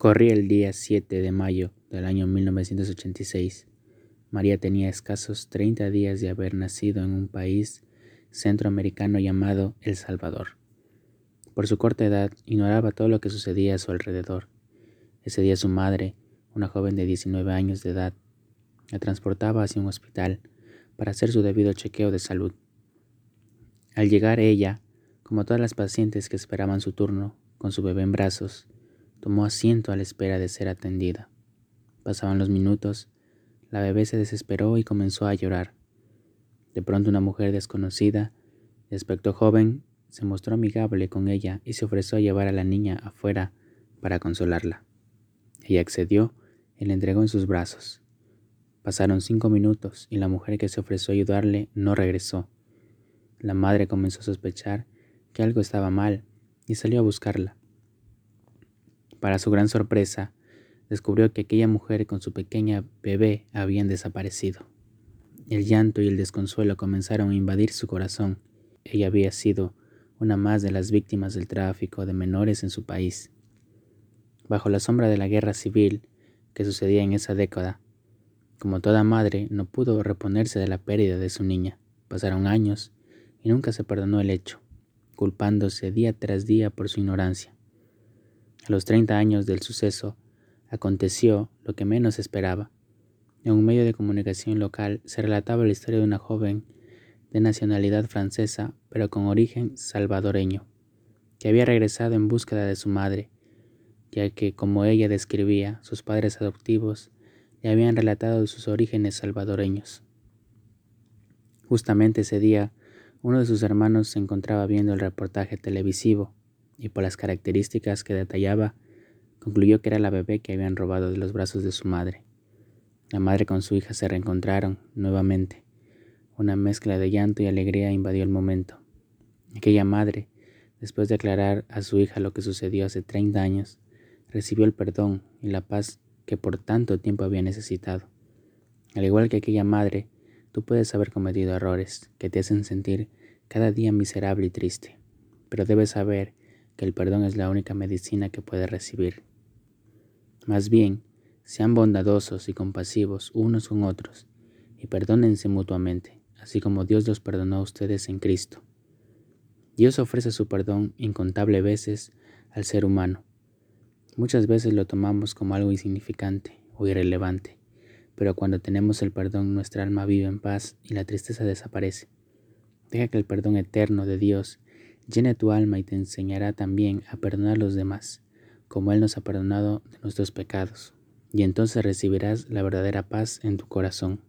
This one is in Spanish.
Corría el día 7 de mayo del año 1986. María tenía escasos 30 días de haber nacido en un país centroamericano llamado El Salvador. Por su corta edad, ignoraba todo lo que sucedía a su alrededor. Ese día su madre, una joven de 19 años de edad, la transportaba hacia un hospital para hacer su debido chequeo de salud. Al llegar ella, como todas las pacientes que esperaban su turno, con su bebé en brazos, tomó asiento a la espera de ser atendida. Pasaban los minutos, la bebé se desesperó y comenzó a llorar. De pronto una mujer desconocida, de aspecto joven, se mostró amigable con ella y se ofreció a llevar a la niña afuera para consolarla. Ella accedió y la entregó en sus brazos. Pasaron cinco minutos y la mujer que se ofreció a ayudarle no regresó. La madre comenzó a sospechar que algo estaba mal y salió a buscarla. Para su gran sorpresa, descubrió que aquella mujer con su pequeña bebé habían desaparecido. El llanto y el desconsuelo comenzaron a invadir su corazón. Ella había sido una más de las víctimas del tráfico de menores en su país. Bajo la sombra de la guerra civil que sucedía en esa década, como toda madre, no pudo reponerse de la pérdida de su niña. Pasaron años y nunca se perdonó el hecho, culpándose día tras día por su ignorancia. A los 30 años del suceso, aconteció lo que menos esperaba. En un medio de comunicación local se relataba la historia de una joven de nacionalidad francesa, pero con origen salvadoreño, que había regresado en búsqueda de su madre, ya que, como ella describía, sus padres adoptivos le habían relatado sus orígenes salvadoreños. Justamente ese día, uno de sus hermanos se encontraba viendo el reportaje televisivo y por las características que detallaba, concluyó que era la bebé que habían robado de los brazos de su madre. La madre con su hija se reencontraron nuevamente. Una mezcla de llanto y alegría invadió el momento. Aquella madre, después de aclarar a su hija lo que sucedió hace 30 años, recibió el perdón y la paz que por tanto tiempo había necesitado. Al igual que aquella madre, Tú puedes haber cometido errores que te hacen sentir cada día miserable y triste, pero debes saber que el perdón es la única medicina que puedes recibir. Más bien, sean bondadosos y compasivos unos con otros y perdónense mutuamente, así como Dios los perdonó a ustedes en Cristo. Dios ofrece su perdón incontable veces al ser humano. Muchas veces lo tomamos como algo insignificante o irrelevante, pero cuando tenemos el perdón nuestra alma vive en paz y la tristeza desaparece. Deja que el perdón eterno de Dios llene tu alma y te enseñará también a perdonar a los demás, como Él nos ha perdonado de nuestros pecados, y entonces recibirás la verdadera paz en tu corazón.